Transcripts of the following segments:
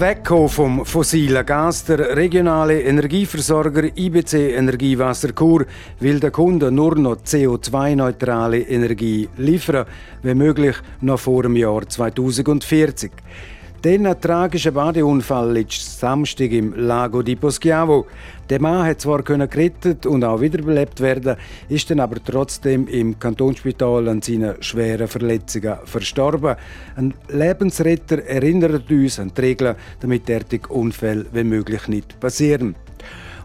Wegkommen vom fossilen Gas, der regionale Energieversorger IBC Energiewasser Chur will den Kunden nur noch CO2-neutrale Energie liefern, wenn möglich noch vor dem Jahr 2040. Den tragischen Badeunfall letzten Samstag im Lago di Poschiavo. Der Mann hat zwar gerettet und auch wiederbelebt werden, ist dann aber trotzdem im Kantonsspital an seinen schweren Verletzungen verstorben. Ein Lebensretter erinnert uns an die Regeln, damit derartige Unfälle wenn möglich nicht passieren.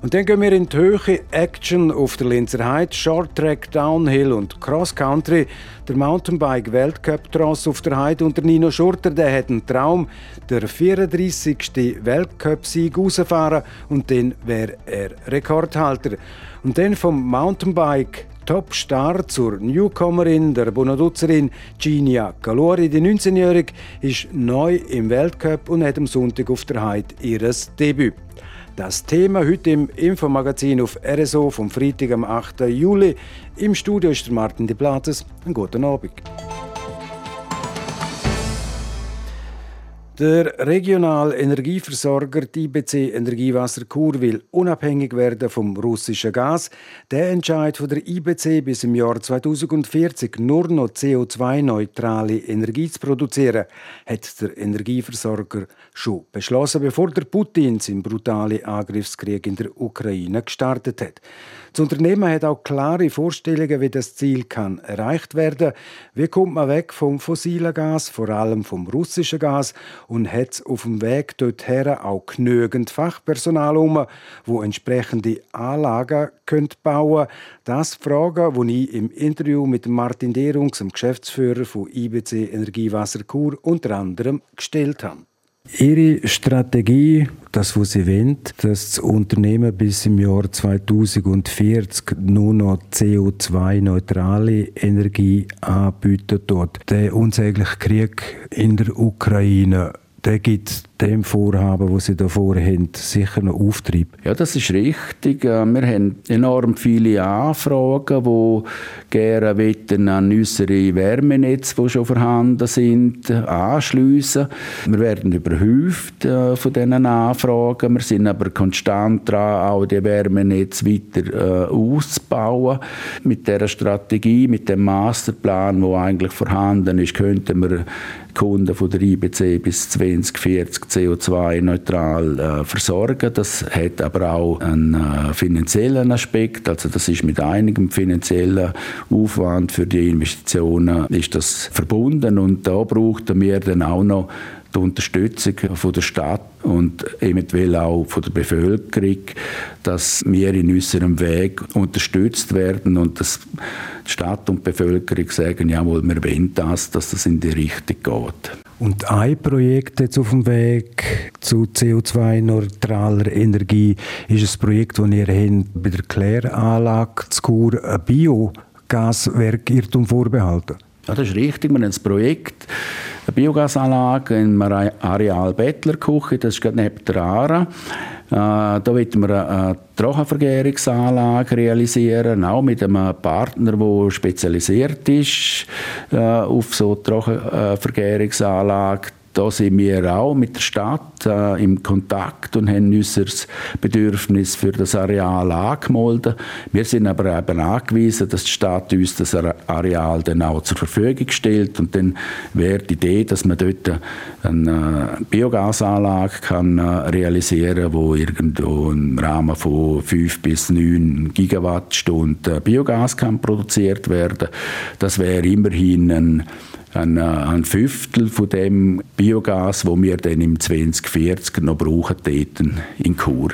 Und dann gehen wir in die Höhe Action auf der Linzer Heide, Short Track, Downhill und Cross Country. Der Mountainbike Weltcup Tross auf der Heide und der Nino Schurter, der hat einen Traum, der 34. Weltcup-Sieg rausfahren und dann wäre er Rekordhalter. Und dann vom Mountainbike Top-Star zur Newcomerin, der Bonaduzerin Ginia Calori. Die 19-Jährige ist neu im Weltcup und hat am Sonntag auf der Heide ihres Debüt. Das Thema heute im Infomagazin auf RSO vom Freitag am 8. Juli. Im Studio ist Martin De Platzes. Einen guten Abend. Der regionale Energieversorger IBC Energiewasser Chur will unabhängig werden vom russischen Gas. Der Entscheid von der IBC bis im Jahr 2040 nur noch CO2-neutrale Energie zu produzieren, hat der Energieversorger schon beschlossen, bevor der Putin seinen brutalen Angriffskrieg in der Ukraine gestartet hat. Das Unternehmen hat auch klare Vorstellungen, wie das Ziel kann erreicht werden. Wie kommt man weg vom fossilen Gas, vor allem vom russischen Gas, und hat auf dem Weg dorthin auch genügend Fachpersonal um, wo entsprechende Anlagen könnt bauen. Das Fragen, die ich im Interview mit Martin Derungs, dem Geschäftsführer von IBC Energiewasser Chur, unter anderem gestellt habe. Ihre Strategie, das, was Sie wollen, dass das Unternehmen bis im Jahr 2040 nur noch CO2-neutrale Energie anbieten dort, der unsägliche Krieg in der Ukraine, der gibt dem Vorhaben, das Sie da vorhaben, sicher noch Auftrieb? Ja, das ist richtig. Äh, wir haben enorm viele Anfragen, die gerne an unsere Wärmenetze, die schon vorhanden sind, anschliessen. Wir werden überhäuft äh, von diesen Anfragen. Wir sind aber konstant dran, auch die Wärmenetze weiter äh, auszubauen. Mit dieser Strategie, mit dem Masterplan, der eigentlich vorhanden ist, könnten wir Kunden von der IBC bis 2040 CO2-neutral äh, versorgen. Das hat aber auch einen äh, finanziellen Aspekt. Also das ist mit einigem finanziellen Aufwand für die Investitionen ist das verbunden und da braucht wir dann auch noch die Unterstützung von der Stadt und eventuell auch von der Bevölkerung, dass wir in unserem Weg unterstützt werden und dass die Stadt und die Bevölkerung sagen, jawohl, wir wollen das, dass das in die Richtung geht. Und ein Projekt jetzt auf dem Weg zu CO2-neutraler Energie ist ein Projekt, das ihr habt bei der Kläranlage zu Chur ein Biogaswerk Irrtum vorbehalten. Ja, das ist richtig. Wir haben ein Projekt, eine Biogasanlage im Areal Bettlerküche, das ist gerade neben der ARA. Äh, da wollen wir eine Trockenvergärungsanlage realisieren, auch mit einem Partner, der spezialisiert ist äh, auf so Trockenvergärungsanlage da sind wir auch mit der Stadt äh, im Kontakt und haben unser Bedürfnis für das Areal angemeldet. Wir sind aber eben angewiesen, dass die Stadt uns das Areal dann auch zur Verfügung stellt und dann wäre die Idee, dass man dort eine Biogasanlage kann äh, realisieren kann, die irgendwo im Rahmen von 5 bis 9 Gigawattstunden Biogas kann produziert werden. Das wäre immerhin ein ein, äh, ein Fünftel von dem Biogas, wo wir dann im 2040 noch brauchen täten in Chur.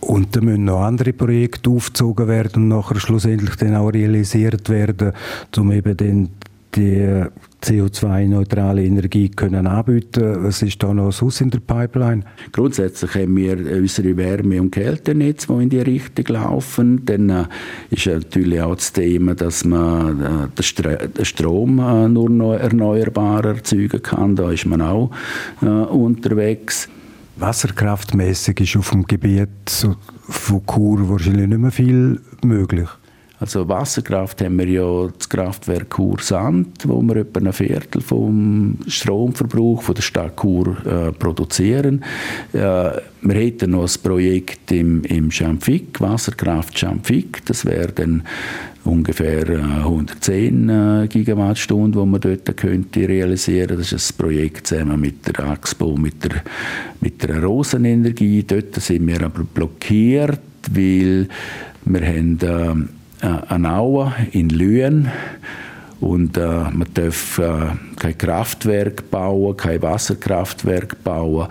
Und da müssen noch andere Projekte aufgezogen werden und nachher schlussendlich dann auch realisiert werden, um eben den die CO2-neutrale Energie können anbieten Was ist da noch sonst in der Pipeline? Grundsätzlich haben wir unsere Wärme- und Kältenetze, die in die Richtung laufen. Dann äh, ist natürlich auch das Thema, dass man äh, den, Strom äh, nur noch erneuerbar erzeugen kann. Da ist man auch unterwegs. Wasserkraftmäßig ist auf dem Gebiet von Chur wahrscheinlich nicht mehr viel möglich. Also Wasserkraft haben wir ja das Kraftwerk Chur Sand, wo wir etwa ein Viertel vom Stromverbrauch von der Stadt Chur äh, produzieren. Äh, wir hätten noch ein Projekt im, im Schamfik, Wasserkraft Schamfik. Das wäre dann ungefähr 110 äh, äh, Gigawattstunden, die man dort könnte realisieren. Das ist ein Projekt zusammen mit der AXPO, mit der, mit der Rosenenergie. Dort sind wir aber blockiert, weil wir haben äh, Aue in Lüen und äh, man darf äh, kein Kraftwerk bauen, kein Wasserkraftwerk bauen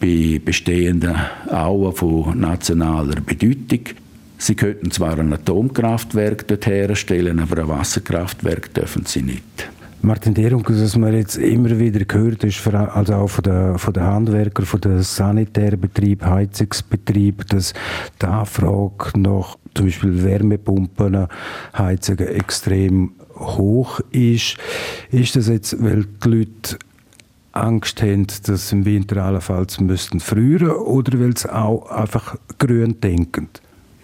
bei bestehenden Auen von nationaler Bedeutung. Sie könnten zwar ein Atomkraftwerk dort herstellen, aber ein Wasserkraftwerk dürfen sie nicht. Martin Derung, was man jetzt immer wieder gehört, ist also auch von den, von den Handwerkern, von den Sanitärbetrieben, Heizungsbetrieben, dass die Anfrage nach zum Beispiel Wärmepumpen, Heizungen extrem hoch ist. Ist das jetzt, weil die Leute Angst haben, dass sie im Winter allenfalls müssten frieren oder weil sie auch einfach grün denken?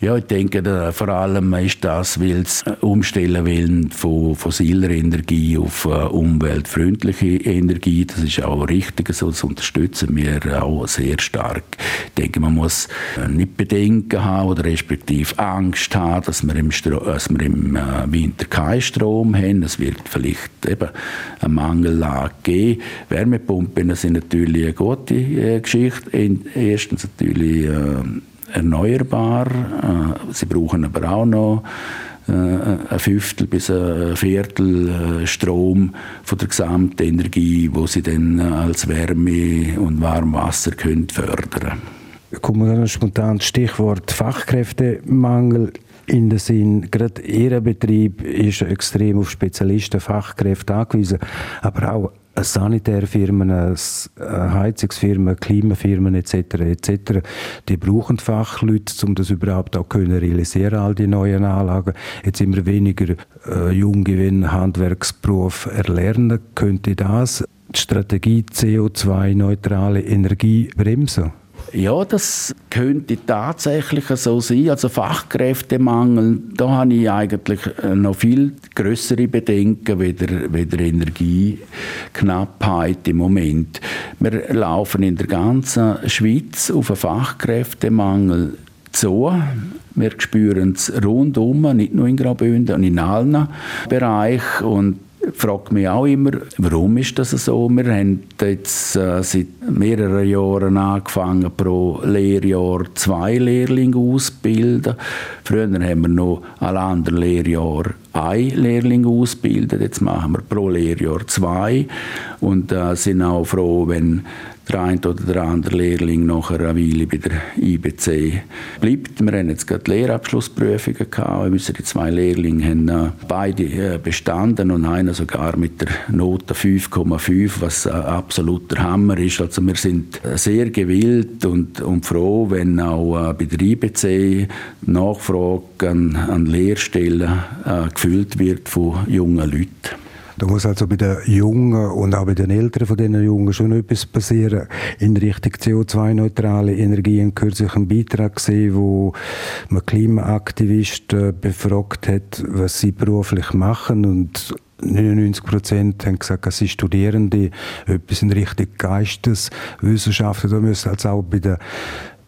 Ja, ich denke, da, vor allem ist das, weil es äh, umstellen wollen von fossiler Energie auf äh, umweltfreundliche Energie. Das ist auch richtig, so das unterstützen wir auch sehr stark. Ich denke, man muss äh, nicht Bedenken haben oder respektive Angst haben, dass wir im, Stro dass wir im äh, Winter keinen Strom haben. Es wird vielleicht eben eine Mangellage geben. Wärmepumpen sind natürlich eine gute äh, Geschichte. Erstens natürlich äh, erneuerbar. Äh, sie brauchen aber auch noch äh, ein Fünftel bis ein Viertel äh, Strom von der gesamten Energie, wo sie dann als Wärme und Warmwasser können fördern Kommen wir dann spontan Stichwort Fachkräftemangel in den Sinn. Gerade Ihr Betrieb ist extrem auf Spezialisten, Fachkräfte angewiesen, aber auch Sanitärfirmen, Heizungsfirmen, Klimafirmen etc. etc. Die brauchen Fachleute, um das überhaupt auch können realisieren, all die neuen Anlagen. Jetzt immer weniger äh, Junge, wenn Handwerksberuf erlernen, könnte das die Strategie CO2-neutrale Energie bremsen? Ja, das könnte tatsächlich so sein. Also Fachkräftemangel, da habe ich eigentlich äh, noch viel größere Bedenken weder, weder Energieknappheit im Moment. Wir laufen in der ganzen Schweiz auf einen Fachkräftemangel zu. Wir spüren es rundum, nicht nur in Graubünden, und in allen Bereichen. Und frage mich auch immer, warum ist das so? Wir haben jetzt äh, seit mehreren Jahren angefangen, pro Lehrjahr zwei Lehrlinge auszubilden. Früher haben wir noch alle anderen Lehrjahre ein Lehrling ausbilden. Jetzt machen wir pro Lehrjahr zwei und äh, sind auch froh, wenn der eine oder der andere Lehrling nachher eine Weile bei der IBC bleibt. Wir haben jetzt gerade Lehrabschlussprüfungen gehabt. Unsere zwei Lehrlinge haben äh, beide äh, bestanden und einer sogar mit der Note 5,5, was ein absoluter Hammer ist. Also wir sind sehr gewillt und, und froh, wenn auch äh, bei der IBC die Nachfrage an, an Lehrstellen gefüllt wird von jungen Leuten. Da muss also bei den Jungen und auch bei den Eltern von diesen Jungen schon etwas passieren. In Richtung CO2-neutrale Energien kürzlich einen Beitrag gesehen, wo man Klimaaktivisten befragt hat, was sie beruflich machen und 99 Prozent haben gesagt, dass sie Studierende etwas in Richtung Geisteswissenschaften, da müssen also auch bei den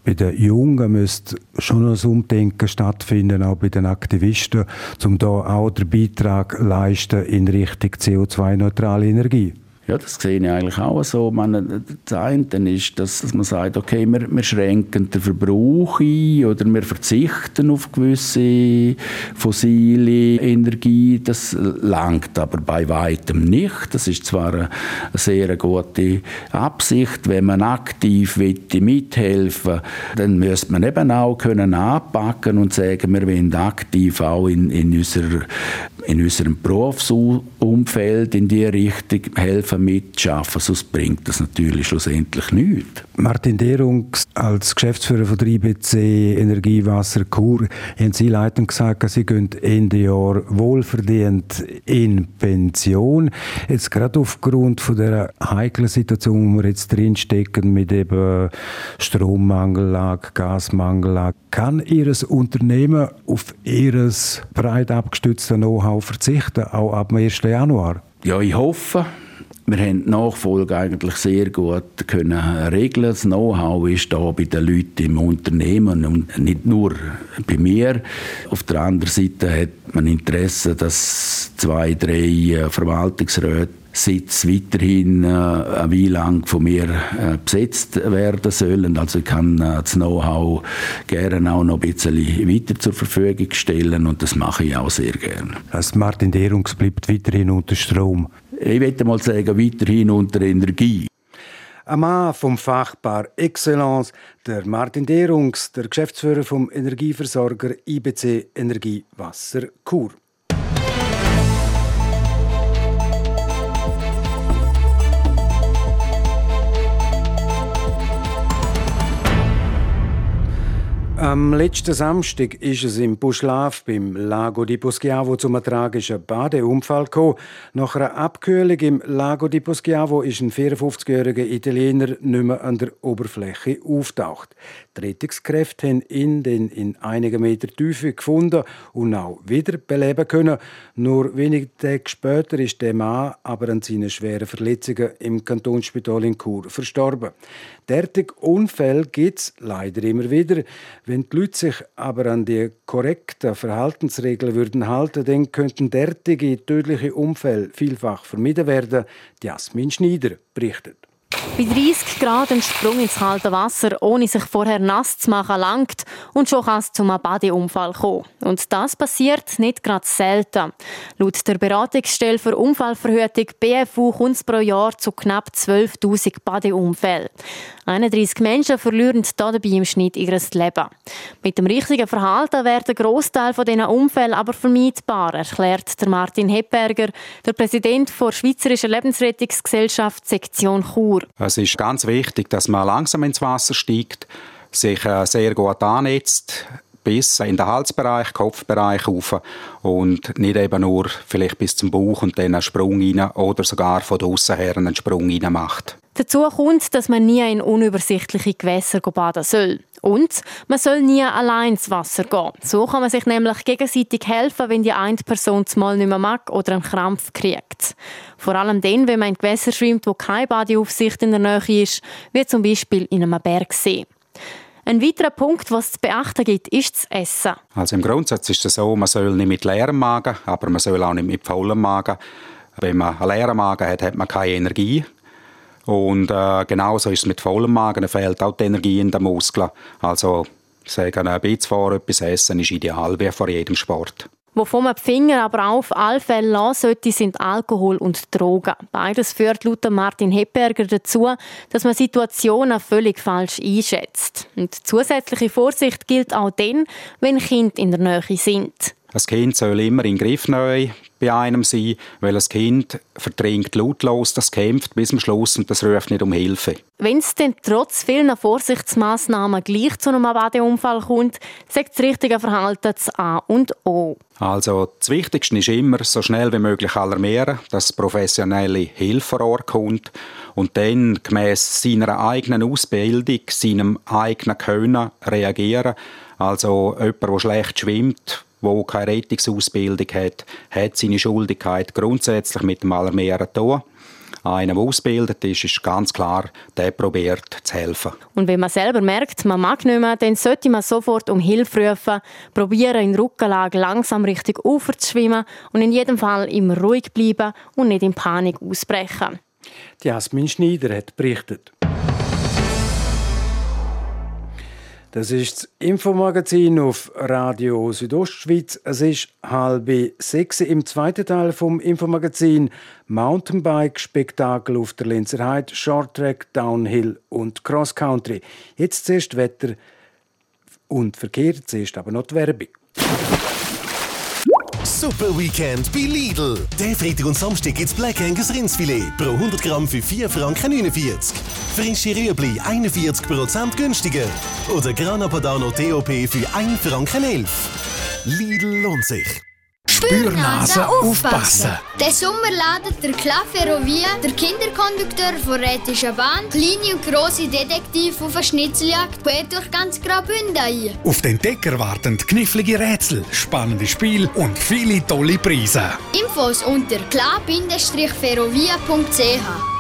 bei den Jungen müsste schon ein Umdenken stattfinden, auch bei den Aktivisten, um da auch den Beitrag leisten in Richtung CO2-neutrale Energie. Ja, das sehe ich eigentlich auch so. Man, das eine ist, dass, man sagt, okay, wir, wir schränken den Verbrauch ein oder wir verzichten auf gewisse fossile Energie. Das langt aber bei weitem nicht. Das ist zwar eine sehr gute Absicht. Wenn man aktiv mithelfen will, dann müsste man eben auch können anpacken und sagen, wir wollen aktiv auch in, in, unserer, in unserem Berufsumfeld in die Richtung helfen mitschaffen. Sonst bringt das natürlich schlussendlich nichts. Martin Derungs, als Geschäftsführer von der IBC Energiewasser Kur, haben Sie leitend gesagt, Sie gehen Ende Jahr wohlverdient in Pension. Jetzt gerade aufgrund von der heiklen Situation, wo wir jetzt drinstecken mit eben Strommangellage, Gasmangellage, kann Ihr Unternehmen auf Ihr breit abgestütztes Know-how verzichten, auch ab dem 1. Januar? Ja, ich hoffe. Wir haben die Nachfolge eigentlich sehr gut können regeln. Das Know-how ist da bei den Leuten im Unternehmen und nicht nur bei mir. Auf der anderen Seite hat man Interesse, dass zwei, drei Verwaltungsräte Sitz weiterhin äh, Weile lang von mir äh, besetzt werden sollen. Also ich kann äh, das Know-how gerne auch noch ein bisschen weiter zur Verfügung stellen und das mache ich auch sehr gerne. Also Martin Derungs bleibt weiterhin unter Strom? Ich würde mal sagen, weiterhin unter Energie. Ein Mann vom Fach par excellence, der Martin Derungs, der Geschäftsführer vom Energieversorger IBC Energie Wasser Kur. Am letzten Samstag ist es im Buschlaf beim Lago di Poschiavo zum tragischen Badeunfall gekommen. Nach einer Abkühlung im Lago di Poschiavo ist ein 54-jähriger Italiener nicht mehr an der Oberfläche auftaucht. Die Rettungskräfte haben ihn dann in einigen Meter Tiefe gefunden und auch wieder beleben können. Nur wenige Tage später ist der Mann aber an seinen schweren Verletzungen im Kantonsspital in Chur verstorben. Derartige Unfälle gibt es leider immer wieder. Wenn die Leute sich aber an die korrekten Verhaltensregeln würden halten, dann könnten derartige tödliche Unfälle vielfach vermieden werden. Jasmin Schneider berichtet. Bei 30 Grad ein Sprung ins kalte Wasser, ohne sich vorher nass zu machen, langt und schon kann es zum Badeunfall kommen. Und das passiert nicht gerade selten. Laut der Beratungsstelle für Unfallverhütung BFU kommt es pro Jahr zu knapp 12.000 Badeunfällen. 31 Menschen verlieren dabei im Schnitt ihr Leben. Mit dem richtigen Verhalten wäre der Großteil von diesen Unfällen aber vermeidbar, erklärt Martin Hepberger, der Präsident der Schweizerischen Lebensrettungsgesellschaft Sektion Chur. Es ist ganz wichtig, dass man langsam ins Wasser steigt, sich äh, sehr gut annetzt, bis in den Halsbereich, Kopfbereich rauf und nicht eben nur vielleicht bis zum Bauch und dann einen Sprung rein oder sogar von außen her einen Sprung rein macht. Dazu kommt, dass man nie in unübersichtliche Gewässer baden soll. Und man soll nie allein ins Wasser gehen. So kann man sich nämlich gegenseitig helfen, wenn die eine Person mal nicht mehr mag oder einen Krampf kriegt. Vor allem dann, wenn man in Gewässer schwimmt, wo keine Badeaufsicht in der Nähe ist, wie zum Beispiel in einem Bergsee. Ein weiterer Punkt, was es zu beachten gibt, ist das Essen. Also im Grundsatz ist es so, man soll nicht mit leerem Magen, aber man soll auch nicht mit vollem Magen. Wenn man einen leeren Magen hat, hat man keine Energie. Und äh, genauso ist es mit vollem Magen, da fehlt auch die Energie in den Muskeln. Also ich sage, ein bisschen vor etwas essen ist ideal, wie vor jedem Sport. Wovon man die Finger aber auch auf alle Fälle lassen sollte, sind Alkohol und Drogen. Beides führt laut Martin Hepberger dazu, dass man Situationen völlig falsch einschätzt. Und zusätzliche Vorsicht gilt auch dann, wenn Kinder in der Nähe sind. Ein Kind soll immer in Griff neu bei einem sein, weil ein Kind verdrängt lautlos, das kämpft bis zum Schluss und das ruft nicht um Hilfe. Wenn es denn trotz vielen Vorsichtsmaßnahmen gleich zu einem Badeunfall kommt, sagt das richtige Verhalten das A und O. Also das Wichtigste ist immer, so schnell wie möglich alarmieren, dass professionelle Hilfe vor Ort kommt und dann gemäß seiner eigenen Ausbildung, seinem eigenen Können reagieren. Also jemand, der schlecht schwimmt, der keine Rettungsausbildung hat, hat seine Schuldigkeit grundsätzlich mit dem Alarmieren tun. Einer, der ausgebildet ist, ist ganz klar, der probiert zu helfen. Und wenn man selber merkt, man mag nicht mehr, dann sollte man sofort um Hilfe rufen, probieren in Rückenlage langsam Richtung Ufer zu schwimmen und in jedem Fall immer ruhig bleiben und nicht in Panik ausbrechen. Jasmin Schneider hat berichtet. Das ist das Infomagazin auf Radio Südostschweiz. Es ist halb sechs im zweiten Teil vom Infomagazin Mountainbike-Spektakel auf der Lenzer Heide, Shorttrack, Downhill und Cross Country. Jetzt zuerst Wetter und Verkehr, zuerst aber noch die Werbung. Super Weekend bei Lidl. Der Freitag und Samstag gibt's Black Angus Rindsfilet pro 100 Gramm für 4 Franken 49. Frische Rüebli 41% günstiger. Oder Grana Padano TOP für 1 Franken 11. Lidl lohnt sich. Spürnase aufpassen. Den Sommer ladet der Club Ferrovia, der Kinderkondukteur von Rätischer Bahn, kleine und grosse Detektive auf eine Schnitzeljagd quer durch ganz Graubünden ein. Auf den Decker warten knifflige Rätsel, spannende Spiele und viele tolle Preise. Infos unter klar-ferrovia.ch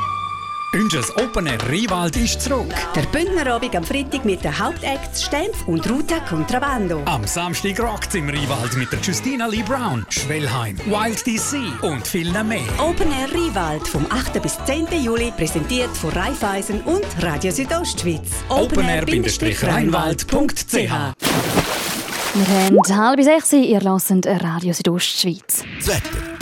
unser Open Air Riewald ist zurück. Der Bündnerabend am Freitag mit den Hauptacts Stempf und Ruta Contrabando. Am Samstag rockt im Riewald mit der Justina Lee Brown, Schwellheim, Wild DC und vielen mehr. Open Air Riewald vom 8. bis 10. Juli präsentiert von Raiffeisen und Radio Südostschweiz. Openair-rheinwald.ch Wir haben halb sechs, ihr hört Radio Südostschweiz. Das Wetter.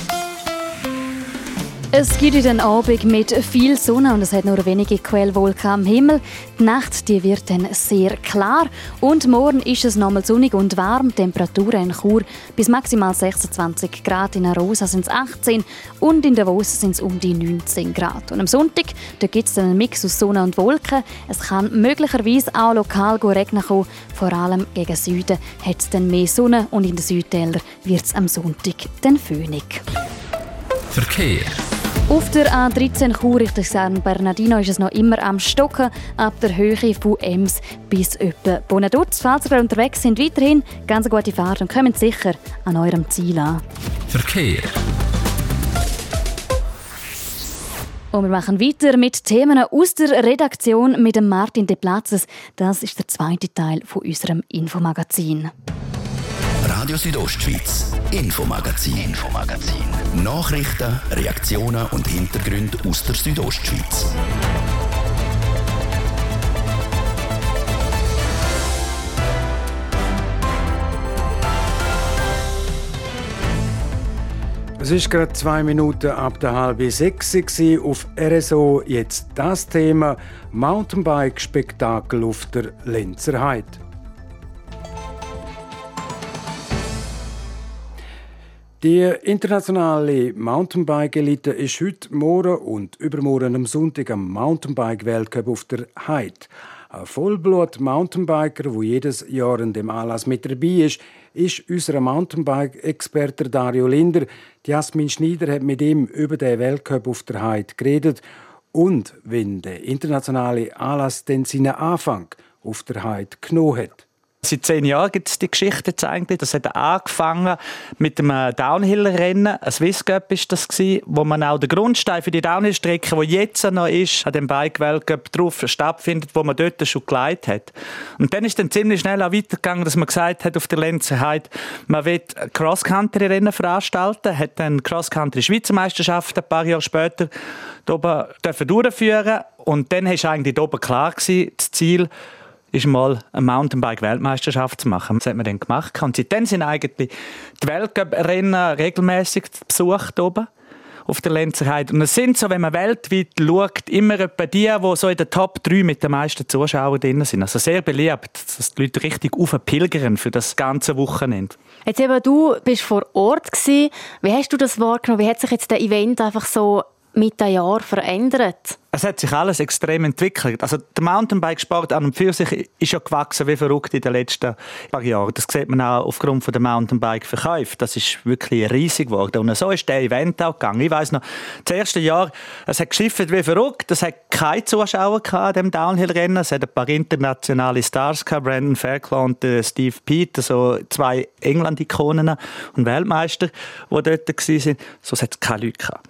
es gibt einen Abend mit viel Sonne und es hat nur wenige Quellwolken am Himmel. Die Nacht die wird dann sehr klar und morgen ist es nochmal sonnig und warm. Temperaturen in Chur bis maximal 26 Grad, in Arosa sind es 18 und in Davos sind es um die 19 Grad. Und am Sonntag gibt es einen Mix aus Sonne und Wolken. Es kann möglicherweise auch lokal regnen kommen. Vor allem gegen Süden hat es dann mehr Sonne und in den Südtälern wird es am Sonntag dann föhnig. Verkehr. Auf der A13 Chur Richtung San Bernardino ist es noch immer am Stocken, ab der Höhe von Ems bis etwa Bonaduz. Falls ihr unterwegs sind, weiterhin ganz eine gute Fahrt und kommt sicher an eurem Ziel an. Verkehr. Und wir machen weiter mit Themen aus der Redaktion mit dem Martin De Platzes. Das ist der zweite Teil von unserem Infomagazin. Radio Südostschweiz, Infomagazin, Infomagazin. Nachrichten, Reaktionen und Hintergründe aus der Südostschweiz. Es ist gerade zwei Minuten ab der halben sechs auf RSO. Jetzt das Thema Mountainbike-Spektakel auf der Lenzer Heide. Die internationale Mountainbike-Elite ist heute, morgen und übermorgen am Sonntag am Mountainbike-Weltcup auf der Heide. Ein Vollblut-Mountainbiker, der jedes Jahr an dem Anlass mit dabei ist, ist unser Mountainbike-Experte Dario Linder. Jasmin Schneider hat mit ihm über den Weltcup auf der Heide geredet und wenn der internationale Anlass dann seinen Anfang auf der Heide genommen hat. Seit zehn Jahren gibt es die Geschichte jetzt eigentlich. Das hat angefangen mit dem Downhill-Rennen. Ein Swiss Cup war das, wo man auch den Grundstein für die Downhill-Strecke, die jetzt noch ist, an dem Bike Weltcup drauf stattfindet, wo man dort schon geleitet hat. Und dann ist dann ziemlich schnell auch weitergegangen, dass man gesagt hat auf der Lenzerheit, man will Cross-Country-Rennen veranstalten, hat dann Cross-Country-Schweizer Meisterschaft ein paar Jahre später da oben durchführen und dann war eigentlich da oben klar gewesen, das Ziel, ist mal eine Mountainbike-Weltmeisterschaft zu machen. Das hat man dann gemacht. Und seitdem sind eigentlich die Weltcup-Rennen regelmäßig besucht oben auf der Lenzerheide. Und es sind so, wenn man weltweit schaut, immer etwa die, die so in den Top 3 mit den meisten Zuschauern drin sind. Also sehr beliebt, dass die Leute richtig aufpilgern für das ganze Wochenende. Jetzt eben, du bist vor Ort gewesen. Wie hast du das wahrgenommen? Wie hat sich jetzt der Event einfach so mit den Jahren verändert? Es hat sich alles extrem entwickelt. Also der Mountainbike-Sport an und für sich ist ja gewachsen wie verrückt in den letzten paar Jahren. Das sieht man auch aufgrund der Mountainbike-Verkäufe. Das ist wirklich riesig geworden. Und so ist der Event auch gegangen. Ich weiss noch, das erste Jahr, es hat geschifft wie verrückt. Es hat keine Zuschauer an dem Downhill-Rennen. Es hat ein paar internationale Stars gehabt, Brandon Fairclough und äh, Steve Peter, so zwei England-Ikonen und Weltmeister, die dort waren. So hat es keine Leute gehabt.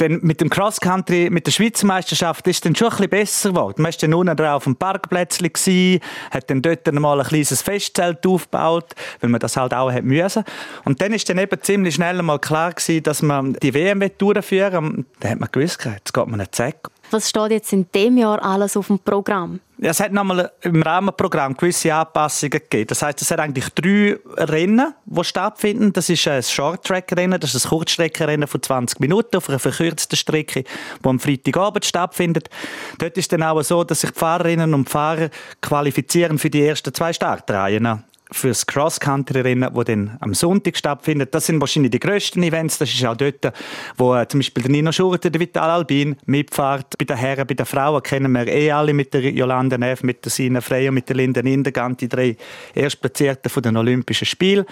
Dann mit dem Cross Country, mit der Schweizer Meisterschaft ist dann schon ein bisschen besser geworden. Man war dann unten drauf auf dem Parkplätzchen, hat dann dort mal ein kleines Festzelt aufgebaut, weil man das halt auch hat müssen. Und dann ist dann eben ziemlich schnell mal klar gewesen, dass man die WM durchführen Da hat man gewusst, jetzt geht man nicht Zeck. Was steht jetzt in dem Jahr alles auf dem Programm? Es hat nochmal im Rahmenprogramm gewisse Anpassungen gegeben. Das heißt, es hat eigentlich drei Rennen, die stattfinden. Das ist ein Short-Track-Rennen, das ist ein Kurzstreckenrennen von 20 Minuten auf einer verkürzten Strecke, die am Freitagabend stattfindet. Dort ist dann auch so, dass sich die Fahrerinnen und Fahrer qualifizieren für die ersten zwei Startreihen fürs Cross-Country-Rennen, das dann am Sonntag stattfindet. Das sind wahrscheinlich die grössten Events. Das ist auch dort, wo äh, zum Beispiel der Nino Schurter, der Vital Albin mitfährt. Bei den Herren, bei den Frauen kennen wir eh alle mit der Jolanda Neff, mit der Sina Frey und mit der Linda Indegant, die drei Erstplatzierten von den Olympischen Spielen.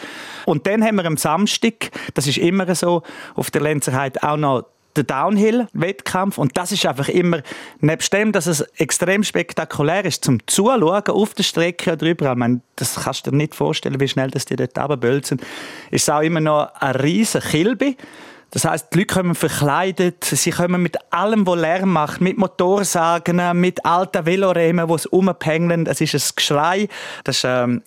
Und dann haben wir am Samstag, das ist immer so, auf der Lenzerheit auch noch der Downhill-Wettkampf. Und das ist einfach immer, nebst dem, dass es extrem spektakulär ist, zum Zuschauen auf der Strecke oder überall, ich meine, das kannst du dir nicht vorstellen, wie schnell das die dort runterbölzen, ist es auch immer noch ein riesen Kilby. Das heißt, die Leute kommen verkleidet, sie kommen mit allem, was Lärm macht, mit Motorsagen, mit alten Veloremen, die es umpengeln. Es ist ein Geschrei. Das ist ähm,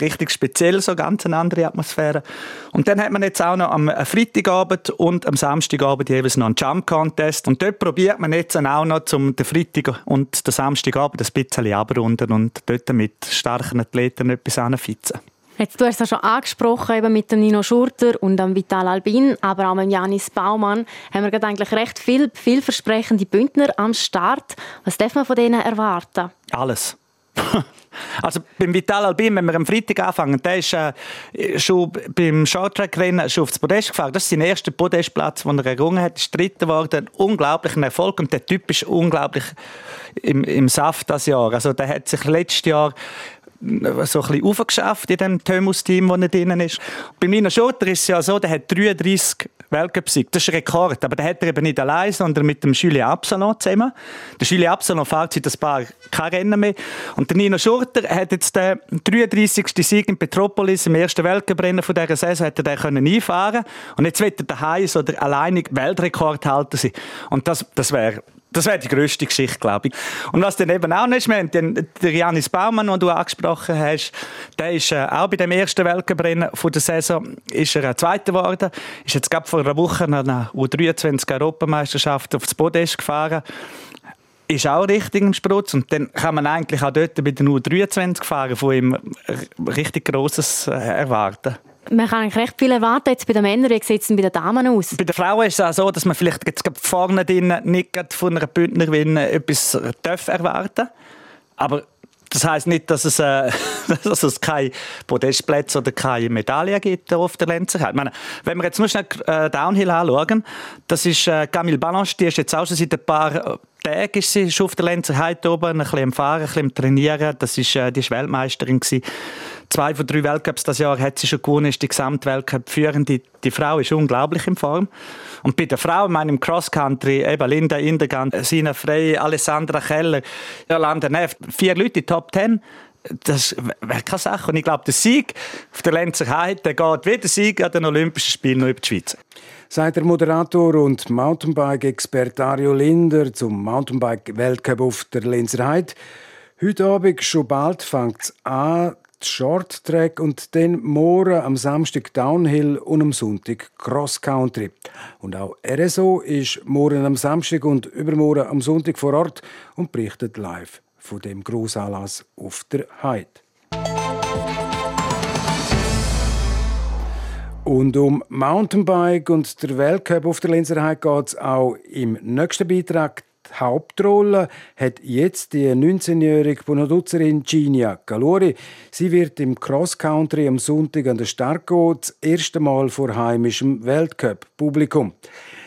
richtig speziell, so ganz eine andere Atmosphäre. Und dann hat man jetzt auch noch am Freitagabend und am Samstagabend jeweils noch einen Jump Contest. Und dort probiert man jetzt auch noch, zum den Freitag und den Samstagabend ein bisschen abrunden und dort mit starken Athleten etwas anfitzen. Jetzt, du hast es schon angesprochen, eben mit dem Nino Schurter und dem Vital Albin, aber auch mit Janis Baumann haben wir gerade eigentlich recht viel, vielversprechende Bündner am Start. Was darf man von denen erwarten? Alles. Also beim Vital Albin, wenn wir am Freitag anfangen, der ist äh, schon beim Shorttrack-Rennen schon aufs Podest gefahren. Das ist sein erster Podestplatz, den er errungen hat. Ist Dritter geworden. Unglaublichen Erfolg. Und der Typ ist unglaublich im, im Saft das Jahr. Also der hat sich letztes Jahr so ein bisschen in dem Thomas-Team, das er drin ist. Bei Nino Schotter ist es ja so, der hat 33 Weltcup-Sieg. Das ist ein Rekord. Aber der hat er eben nicht allein, sondern mit dem Julien Absalon zusammen. Der Julien Absalon fährt seit ein paar kein Rennen mehr. Und der Nino Schurter hat jetzt den 33. Sieg in Petropolis im ersten Weltcuprennen von dieser Saison hat er den können einfahren Und jetzt wird er daheim so der alleinig Weltrekordhalter sein. Und das, das wäre das wäre die grösste Geschichte, glaube ich. Und was dann eben auch nicht mehr, den, der Janis Baumann, den du angesprochen hast, der ist äh, auch bei dem ersten Weltcuprennen der Saison ist er äh, Zweiter geworden. Ist jetzt gerade vor einer Woche nach einer U23-Europameisterschaft aufs Podest gefahren ist auch richtig ein Sprutz. Und dann kann man eigentlich auch dort bei den U23 fahren von ihm richtig Grosses äh, erwarten. Man kann eigentlich recht viel erwarten. Jetzt bei den Männern, wie sieht es bei den Damen aus? Bei den Frauen ist es auch so, dass man vielleicht jetzt vorne drin nicht von einer Bündnerin etwas darf erwarten Aber das heißt nicht, dass es, äh, dass es keine Podestplätze oder keine Medaillen gibt auf der meine, wenn wir jetzt nur schnell äh, Downhill anschauen, das ist äh, Camille Balanche, die ist jetzt auch schon seit ein paar Tagen schon auf der Lenzerheide oben, ein bisschen am Fahren, ein bisschen am Trainieren. Das ist, äh, die ist Weltmeisterin gewesen zwei von drei Weltcups das Jahr hat sie schon gewonnen, ist die Gesamtweltcup führende. Die, Frau ist unglaublich in Form. Und bei der Frau, in meinem Cross-Country, eben Linda Indegand, Sina Frey, Alessandra Keller, Jolanda Neff, vier Leute in Top Ten das wäre keine Sache. Und ich glaube, der Sieg auf der Lenzer Heide, der geht wie der Sieg an den Olympischen Spielen noch über die Schweiz. Sagt der Moderator und Mountainbike-Experte Ario Linder zum Mountainbike-Weltcup auf der Lenzer Heide. Heute Abend schon bald fängt es an, Short Track und dann morgen am Samstag Downhill und am Sonntag Cross Country. Und auch RSO ist morgen am Samstag und übermorgen am Sonntag vor Ort und berichtet live von dem Grossanlass auf der Heide. Und um Mountainbike und der Weltcup auf der Lenzer Heide geht es auch im nächsten Beitrag Hauptrolle hat jetzt die 19-jährige Bonaduzerin Ginia Galori. Sie wird im Cross Country am Sonntag an der Starko das erste Mal vor heimischem Weltcup-Publikum.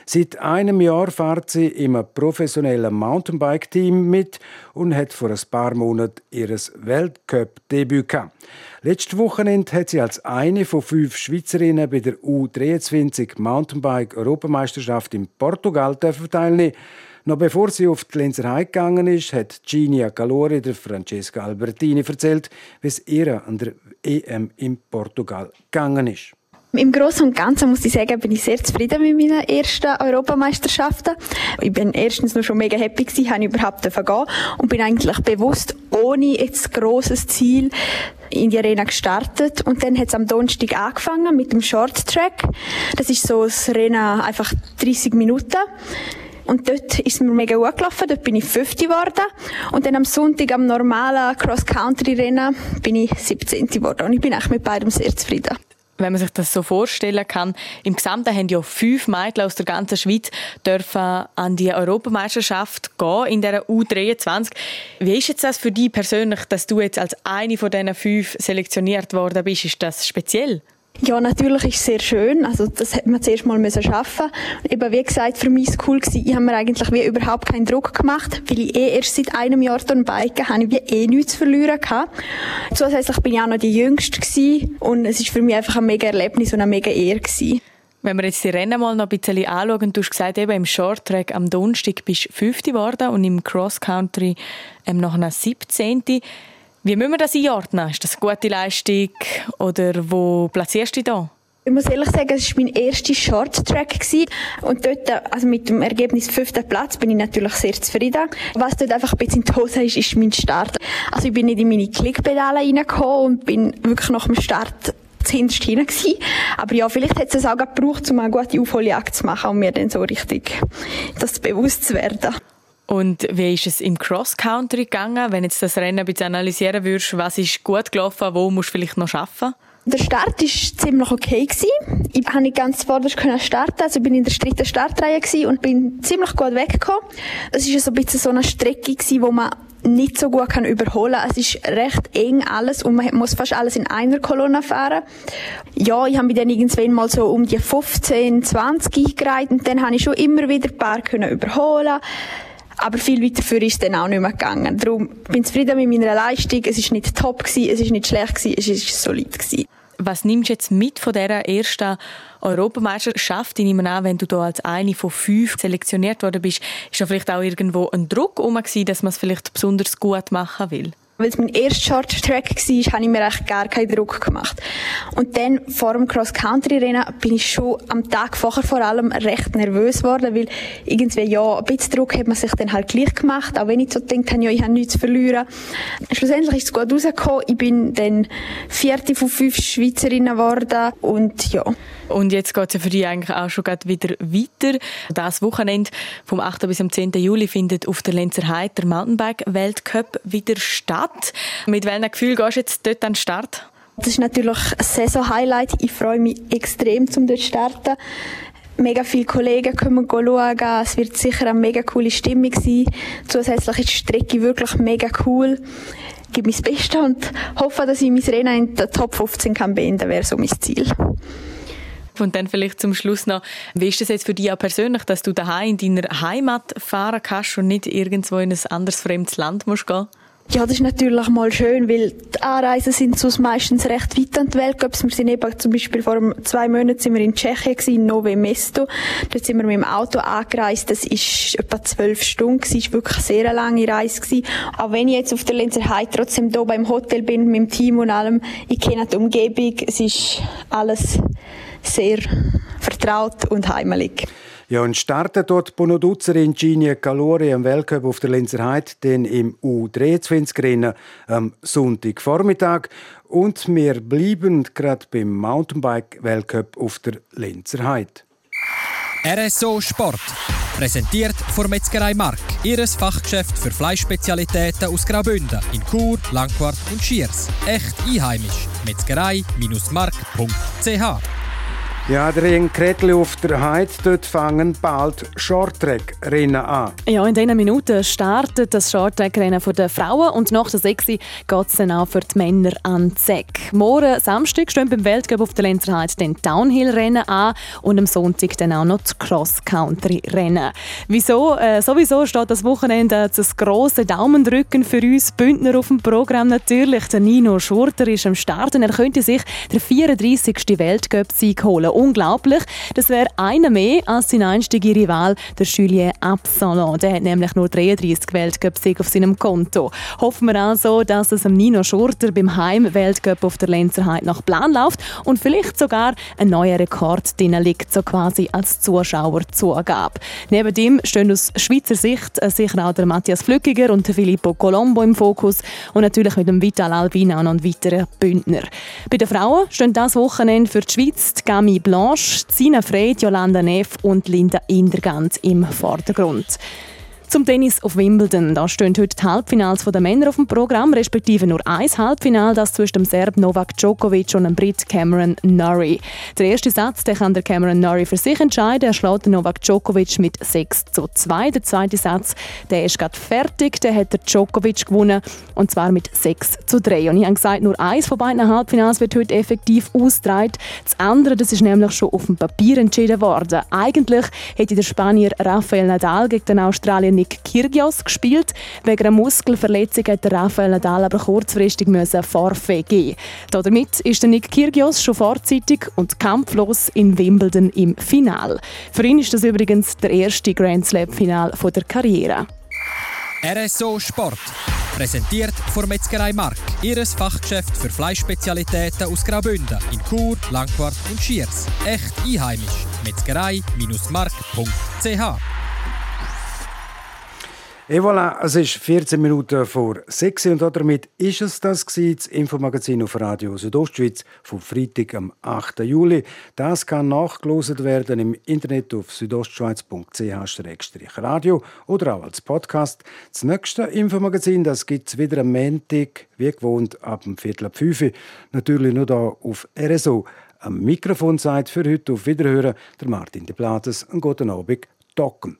Seit einem Jahr fährt sie im professionellen Mountainbike-Team mit und hat vor ein paar Monaten ihr Weltcup-Debüt gehabt. Letztes Wochenende hat sie als eine von fünf Schweizerinnen bei der U23 Mountainbike-Europameisterschaft in Portugal teilnehmen noch bevor sie auf die Lenzer Heide gegangen ist, hat Ginia Calori der Francesca Albertini erzählt, wie es ihr an der EM in Portugal gegangen ist. Im Großen und Ganzen muss ich sagen, bin ich sehr zufrieden mit meinen ersten Europameisterschaften. Ich bin erstens noch schon mega happy gewesen, habe überhaupt gehen und bin eigentlich bewusst ohne jetzt grosses Ziel in die Arena gestartet und dann hat es am Donnerstag angefangen mit dem Short Track. Das ist so das Rennen einfach 30 Minuten. Und dort ist mir mega gut gelaufen. Dort bin ich 50 geworden. Und dann am Sonntag, am normalen Cross-Country-Rennen, bin ich 17 geworden. Und ich bin eigentlich mit beidem sehr zufrieden wenn man sich das so vorstellen kann, im Gesamten haben ja fünf Mädchen aus der ganzen Schweiz dürfen an die Europameisterschaft gehen in der U23. Wie ist jetzt das für dich persönlich, dass du jetzt als eine von diesen fünf selektioniert worden bist? Ist das speziell? Ja, natürlich ist es sehr schön. Also, das hätte man zuerst mal müssen schaffen. Eben, wie gesagt, für mich ist cool gewesen. Ich habe mir eigentlich wie überhaupt keinen Druck gemacht, weil ich eh erst seit einem Jahr dann biken habe ich wie eh nichts zu verlieren gehabt. Zusätzlich bin ich auch noch die Jüngste gewesen. Und es ist für mich einfach ein mega Erlebnis und eine mega Ehre gewesen. Wenn wir jetzt die Rennen mal noch ein bisschen anschauen, du hast gesagt, eben im Shorttrack am Donnerstag bist du 5. geworden und im Cross Country ähm, noch eine 17. Wie müssen wir das einordnen? Ist das eine gute Leistung oder wo platzierst du dich da? Ich muss ehrlich sagen, es war mein erster Short-Track. Und dort, also mit dem Ergebnis fünfter Platz, bin ich natürlich sehr zufrieden. Was dort einfach ein bisschen in die Hose ist, ist mein Start. Also ich bin nicht in meine Klickpedale reingekommen und bin wirklich nach dem Start zuhinterst hinein gewesen. Aber ja, vielleicht hat es auch gebraucht, um eine gute Aufholjagd zu machen und mir dann so richtig das bewusst zu werden. Und wie ist es im Cross-Country gegangen? Wenn jetzt das Rennen ein bisschen analysieren würdest, was ist gut gelaufen, wo musst du vielleicht noch arbeiten? Der Start war ziemlich okay. Gewesen. Ich konnte nicht ganz vorderst starten, also ich bin in der dritten Startreihe und bin ziemlich gut weggekommen. Es war so ein bisschen so eine Strecke, gewesen, wo man nicht so gut kann überholen kann. Es ist recht eng alles und man muss fast alles in einer Kolonne fahren. Ja, ich habe mich dann irgendwann mal so um die 15, 20 eingereiht und dann habe ich schon immer wieder ein paar können überholen aber viel weiter für ist dann auch nicht mehr gegangen. Darum bin ich zufrieden mit meiner Leistung. Es ist nicht top gewesen, es ist nicht schlecht gewesen, es ist solid gewesen. Was nimmst du jetzt mit von dieser ersten Europameisterschaft? Ich nehme an, wenn du da als eine von fünf selektioniert worden bist, ist da vielleicht auch irgendwo ein Druck um, dass man es vielleicht besonders gut machen will? Weil es mein erster Short Track war, habe ich mir echt gar keinen Druck gemacht. Und dann, vor dem Cross-Country-Rennen, bin ich schon am Tag vorher vor allem recht nervös geworden, weil irgendwie, ja, ein bisschen Druck hat man sich dann halt gleich gemacht, auch wenn ich so gedacht habe, ja, ich habe nichts zu verlieren. Schlussendlich ist es gut rausgekommen. Ich bin dann vierte von fünf Schweizerinnen geworden und ja. Und jetzt geht es ja für dich eigentlich auch schon wieder weiter. Das Wochenende vom 8. bis zum 10. Juli findet auf der Lenzer Heide der Mountainbike-Weltcup wieder statt. Mit welchem Gefühl gehst du jetzt dort an den Start? Das ist natürlich ein Saison-Highlight. Ich freue mich extrem, um dort zu starten. Mega viele Kollegen kommen schauen. Es wird sicher eine mega coole Stimmung sein. Zusätzlich ist die Strecke wirklich mega cool. Ich gebe mein Bestes und hoffe, dass ich mein Rennen in der Top 15 kann beenden kann. wäre so mein Ziel. Und dann vielleicht zum Schluss noch, wie ist es jetzt für dich auch persönlich, dass du daheim in deiner Heimat fahren kannst und nicht irgendwo in ein anderes fremdes Land musst gehen? Ja, das ist natürlich mal schön, weil die Anreisen sind sonst meistens recht weit an die Weltcups. Wir sind eben zum Beispiel vor zwei Monaten sind wir in Tschechien gewesen, in Nove Mesto. Dort sind wir mit dem Auto angereist. Das ist etwa zwölf Stunden. Das war wirklich eine sehr lange Reise gewesen. Auch wenn ich jetzt auf der Lenzer Heide trotzdem hier beim Hotel bin, mit dem Team und allem. Ich kenne die Umgebung. Es ist alles sehr vertraut und heimelig. Ja, und startet dort Bonoduzzerin Ginia Calori am Weltcup auf der Lenzer Heide, dann im U23-Rennen am Sonntagvormittag. Und wir bleiben gerade beim Mountainbike-Weltcup auf der Lenzer Heide. RSO Sport. Präsentiert von Metzgerei Mark. Ihres Fachgeschäft für Fleischspezialitäten aus Graubünden in Chur, Langquart und Schiers. Echt einheimisch. Metzgerei-mark.ch ja, der Ring Kretli auf der Heide, dort fangen bald Shorttrack-Rennen an. Ja, in diesen Minuten startet das Shorttrack-Rennen der Frauen und nach der 6 geht es dann auch für die Männer an die Säck. Morgen Samstag stehen beim Weltcup auf der Lenzer Heide den Downhill-Rennen an und am Sonntag dann auch noch das Cross-Country-Rennen. Wieso? Äh, sowieso steht das Wochenende das grosse Daumendrücken für uns Bündner auf dem Programm natürlich. Der Nino Schurter ist am Start und er könnte sich der 34. Weltcup-Sieg holen unglaublich. Das wäre einer mehr als sein einstiger Rival, der Julien Absalon. Der hat nämlich nur 33 Weltcup-Siege auf seinem Konto. Hoffen wir also, dass es Nino Schurter beim Heim-Weltcup auf der Lenzerheit nach Plan läuft und vielleicht sogar ein neuer Rekord drin liegt, so quasi als Zuschauerzugabe. Neben dem stehen aus Schweizer Sicht sicher auch der Matthias Flückiger und Filippo Colombo im Fokus und natürlich mit dem Vital Albina ein weiterer Bündner. Bei den Frauen stehen das Wochenende für die Schweiz die Gami Blanche, Zina Frey, Jolanda Neff und Linda Indergant im Vordergrund. Zum Tennis auf Wimbledon. Da stehen heute die Halbfinals der Männer auf dem Programm, respektive nur ein Halbfinal, das zwischen dem Serb Novak Djokovic und dem Brit Cameron Norrie. Der erste Satz den kann der Cameron Norrie für sich entscheiden. Er schlägt Novak Djokovic mit 6 zu 2. Der zweite Satz der ist gerade fertig. Der hat der Djokovic gewonnen und zwar mit 6 zu 3. Und ich habe gesagt, nur eins von beiden Halbfinals wird heute effektiv ausgetragen. Das andere das ist nämlich schon auf dem Papier entschieden worden. Eigentlich hätte der Spanier Rafael Nadal gegen den Australier Nick Kyrgios gespielt. Wegen einer Muskelverletzung hat Rafael Nadal aber kurzfristig Forfait geben. Damit ist Nick Kyrgios schon vorzeitig und kampflos in Wimbledon im Final. Für ihn ist das übrigens der erste Grand Slam Final der Karriere. RSO Sport. Präsentiert von Metzgerei Mark. Ihres Fachgeschäft für Fleischspezialitäten aus Graubünden in Chur, Langquart und Schiers. Echt einheimisch. Metzgerei-mark.ch Et voilà, es ist 14 Minuten vor 6 und damit ist es das gewesen, das Infomagazin auf Radio Südostschweiz vom Freitag am 8. Juli. Das kann nachgelost werden im Internet auf südostschweiz.ch-radio oder auch als Podcast. Das nächste Infomagazin, das gibt es wieder am Montag, wie gewohnt, ab dem Viertel ab 5 Natürlich nur hier auf RSO. Am Mikrofon seid für heute auf Wiederhören der Martin de Plates. Einen guten Abend, Docken.